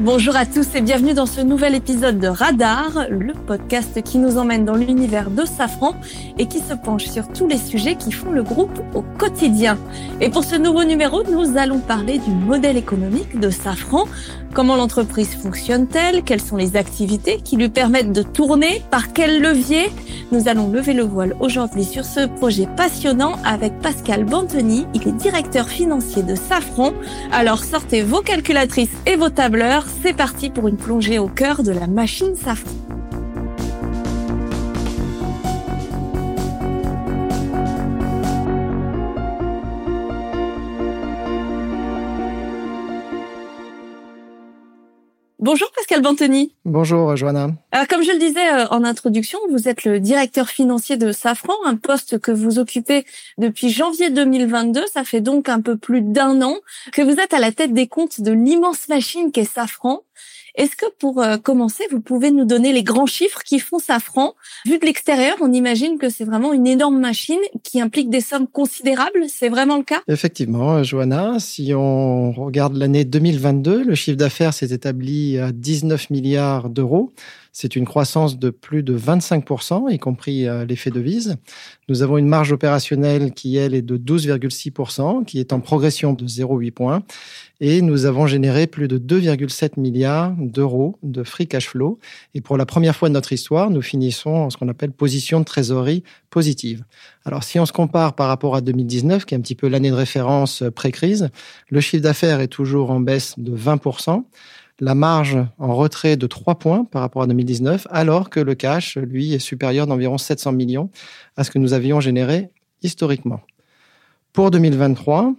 Bonjour à tous et bienvenue dans ce nouvel épisode de Radar, le podcast qui nous emmène dans l'univers de Safran et qui se penche sur tous les sujets qui font le groupe au quotidien. Et pour ce nouveau numéro, nous allons parler du modèle économique de Safran. Comment l'entreprise fonctionne-t-elle? Quelles sont les activités qui lui permettent de tourner? Par quel levier? Nous allons lever le voile aujourd'hui sur ce projet passionnant avec Pascal Bantoni. Il est directeur financier de Safran. Alors sortez vos calculatrices et vos tableurs c'est parti pour une plongée au cœur de la machine Safran. Bonjour Pascal Bantoni. Bonjour Joanna. Alors comme je le disais euh, en introduction, vous êtes le directeur financier de Safran, un poste que vous occupez depuis janvier 2022. Ça fait donc un peu plus d'un an que vous êtes à la tête des comptes de l'immense machine qu'est Safran. Est-ce que pour euh, commencer, vous pouvez nous donner les grands chiffres qui font Safran Vu de l'extérieur, on imagine que c'est vraiment une énorme machine qui implique des sommes considérables. C'est vraiment le cas? Effectivement, Johanna. Si on regarde l'année 2022, le chiffre d'affaires s'est établi à 19 milliards d'euros. C'est une croissance de plus de 25%, y compris euh, l'effet de vise. Nous avons une marge opérationnelle qui, elle, est de 12,6%, qui est en progression de 0,8 points. Et nous avons généré plus de 2,7 milliards d'euros de free cash flow. Et pour la première fois de notre histoire, nous finissons en ce qu'on appelle position de trésorerie positive. Alors, si on se compare par rapport à 2019, qui est un petit peu l'année de référence euh, pré-crise, le chiffre d'affaires est toujours en baisse de 20% la marge en retrait de 3 points par rapport à 2019, alors que le cash, lui, est supérieur d'environ 700 millions à ce que nous avions généré historiquement. Pour 2023,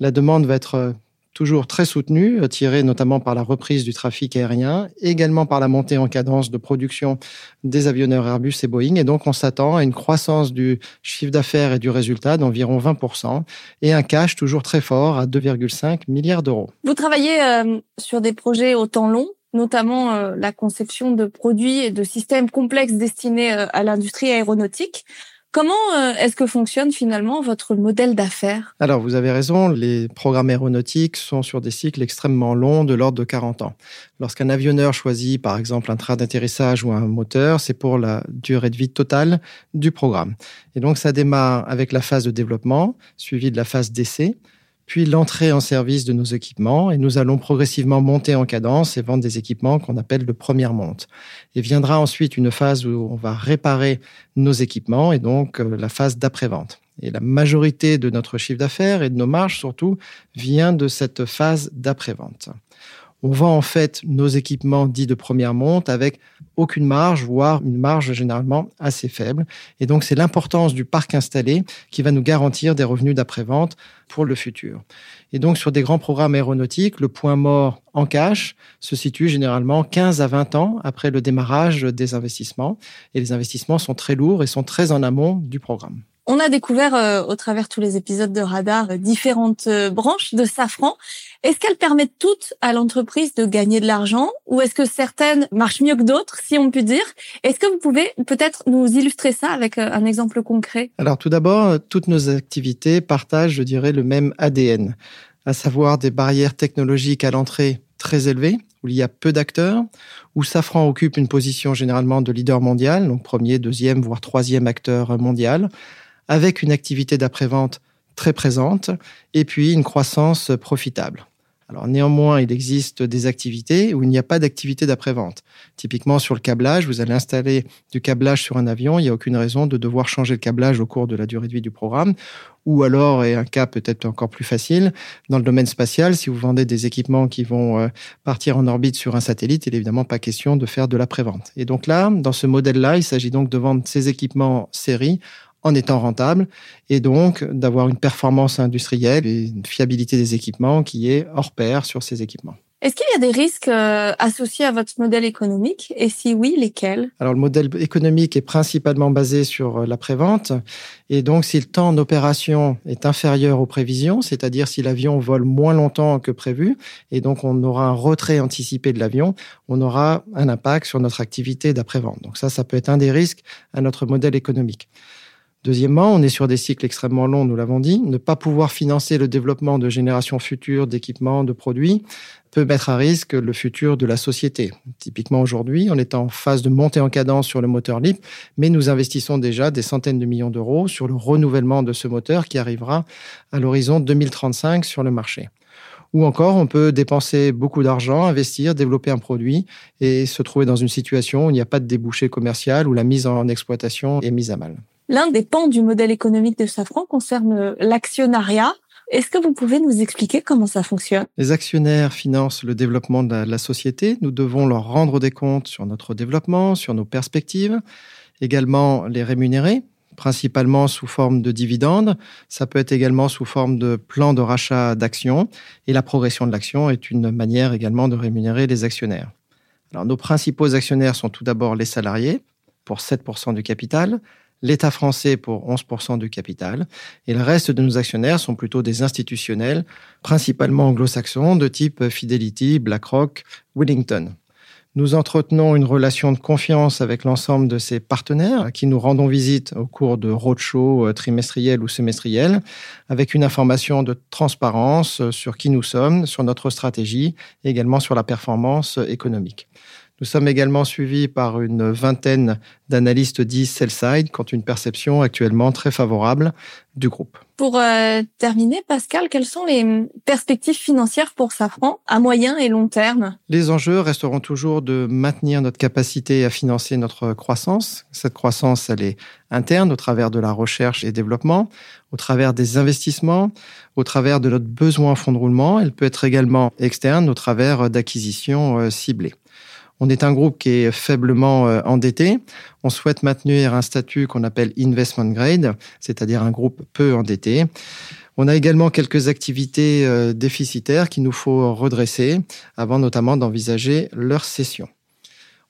la demande va être toujours très soutenu, euh, tiré notamment par la reprise du trafic aérien, également par la montée en cadence de production des avionneurs Airbus et Boeing. Et donc, on s'attend à une croissance du chiffre d'affaires et du résultat d'environ 20% et un cash toujours très fort à 2,5 milliards d'euros. Vous travaillez euh, sur des projets au temps long notamment euh, la conception de produits et de systèmes complexes destinés à l'industrie aéronautique. Comment euh, est-ce que fonctionne finalement votre modèle d'affaires? Alors, vous avez raison, les programmes aéronautiques sont sur des cycles extrêmement longs, de l'ordre de 40 ans. Lorsqu'un avionneur choisit, par exemple, un train d'atterrissage ou un moteur, c'est pour la durée de vie totale du programme. Et donc, ça démarre avec la phase de développement, suivie de la phase d'essai puis l'entrée en service de nos équipements, et nous allons progressivement monter en cadence et vendre des équipements qu'on appelle de première monte. Et viendra ensuite une phase où on va réparer nos équipements, et donc euh, la phase d'après-vente. Et la majorité de notre chiffre d'affaires et de nos marges surtout vient de cette phase d'après-vente on vend en fait nos équipements dits de première monte avec aucune marge, voire une marge généralement assez faible. Et donc, c'est l'importance du parc installé qui va nous garantir des revenus d'après-vente pour le futur. Et donc, sur des grands programmes aéronautiques, le point mort en cash se situe généralement 15 à 20 ans après le démarrage des investissements. Et les investissements sont très lourds et sont très en amont du programme. On a découvert euh, au travers tous les épisodes de Radar euh, différentes euh, branches de Safran. Est-ce qu'elles permettent toutes à l'entreprise de gagner de l'argent ou est-ce que certaines marchent mieux que d'autres, si on peut dire? Est-ce que vous pouvez peut-être nous illustrer ça avec un exemple concret? Alors tout d'abord, toutes nos activités partagent, je dirais, le même ADN, à savoir des barrières technologiques à l'entrée très élevées, où il y a peu d'acteurs, où Safran occupe une position généralement de leader mondial, donc premier, deuxième, voire troisième acteur mondial, avec une activité d'après-vente très présente et puis une croissance profitable. Alors néanmoins, il existe des activités où il n'y a pas d'activité d'après-vente. Typiquement sur le câblage, vous allez installer du câblage sur un avion, il n'y a aucune raison de devoir changer le câblage au cours de la durée de vie du programme. Ou alors, et un cas peut-être encore plus facile, dans le domaine spatial, si vous vendez des équipements qui vont euh, partir en orbite sur un satellite, il n'est évidemment pas question de faire de l'après-vente. Et donc là, dans ce modèle-là, il s'agit donc de vendre ces équipements série en étant rentable et donc d'avoir une performance industrielle et une fiabilité des équipements qui est hors pair sur ces équipements. Est-ce qu'il y a des risques euh, associés à votre modèle économique? Et si oui, lesquels? Alors le modèle économique est principalement basé sur euh, la prévente. Et donc si le temps d'opération est inférieur aux prévisions, c'est-à-dire si l'avion vole moins longtemps que prévu, et donc on aura un retrait anticipé de l'avion, on aura un impact sur notre activité d'après-vente. Donc ça, ça peut être un des risques à notre modèle économique. Deuxièmement, on est sur des cycles extrêmement longs, nous l'avons dit. Ne pas pouvoir financer le développement de générations futures d'équipements, de produits, peut mettre à risque le futur de la société. Typiquement aujourd'hui, on est en phase de montée en cadence sur le moteur LIP, mais nous investissons déjà des centaines de millions d'euros sur le renouvellement de ce moteur qui arrivera à l'horizon 2035 sur le marché. Ou encore, on peut dépenser beaucoup d'argent, investir, développer un produit et se trouver dans une situation où il n'y a pas de débouché commercial, où la mise en exploitation est mise à mal. L'un des pans du modèle économique de Safran concerne l'actionnariat. Est-ce que vous pouvez nous expliquer comment ça fonctionne? Les actionnaires financent le développement de la, société. Nous devons leur rendre des comptes sur notre développement, sur nos perspectives, également les rémunérer principalement sous forme de dividendes. Ça peut être également sous forme de plan de rachat d'actions. Et la progression de l'action est une manière également de rémunérer les actionnaires. Alors, nos principaux actionnaires sont tout d'abord les salariés pour 7% du capital, l'État français pour 11% du capital, et le reste de nos actionnaires sont plutôt des institutionnels, principalement anglo-saxons de type Fidelity, BlackRock, Wellington. Nous entretenons une relation de confiance avec l'ensemble de ces partenaires qui nous rendons visite au cours de roadshows euh, trimestriels ou semestriels avec une information de transparence euh, sur qui nous sommes, sur notre stratégie et également sur la performance économique. Nous sommes également suivis par une vingtaine d'analystes dits sell-side, qui ont une perception actuellement très favorable du groupe. Pour euh, terminer, Pascal, quelles sont les perspectives financières pour Safran à moyen et long terme? Les enjeux resteront toujours de maintenir notre capacité à financer notre croissance. Cette croissance, elle est interne au travers de la recherche et développement, au travers des investissements, au travers de notre besoin en fonds de roulement. Elle peut être également externe au travers d'acquisitions euh, ciblées. On est un groupe qui est faiblement euh, endetté. On souhaite maintenir un statut qu'on appelle investment grade, c'est-à-dire un groupe peu endetté. On a également quelques activités euh, déficitaires qu'il nous faut redresser avant notamment d'envisager leur cession.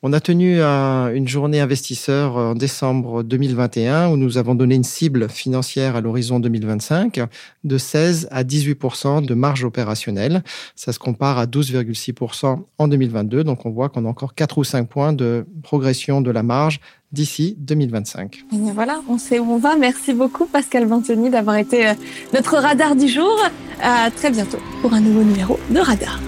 On a tenu une journée investisseur en décembre 2021 où nous avons donné une cible financière à l'horizon 2025 de 16 à 18% de marge opérationnelle. Ça se compare à 12,6% en 2022. Donc on voit qu'on a encore 4 ou 5 points de progression de la marge d'ici 2025. voilà, on sait où on va. Merci beaucoup Pascal Bantoni d'avoir été euh, notre radar du jour. À très bientôt pour un nouveau numéro de Radar.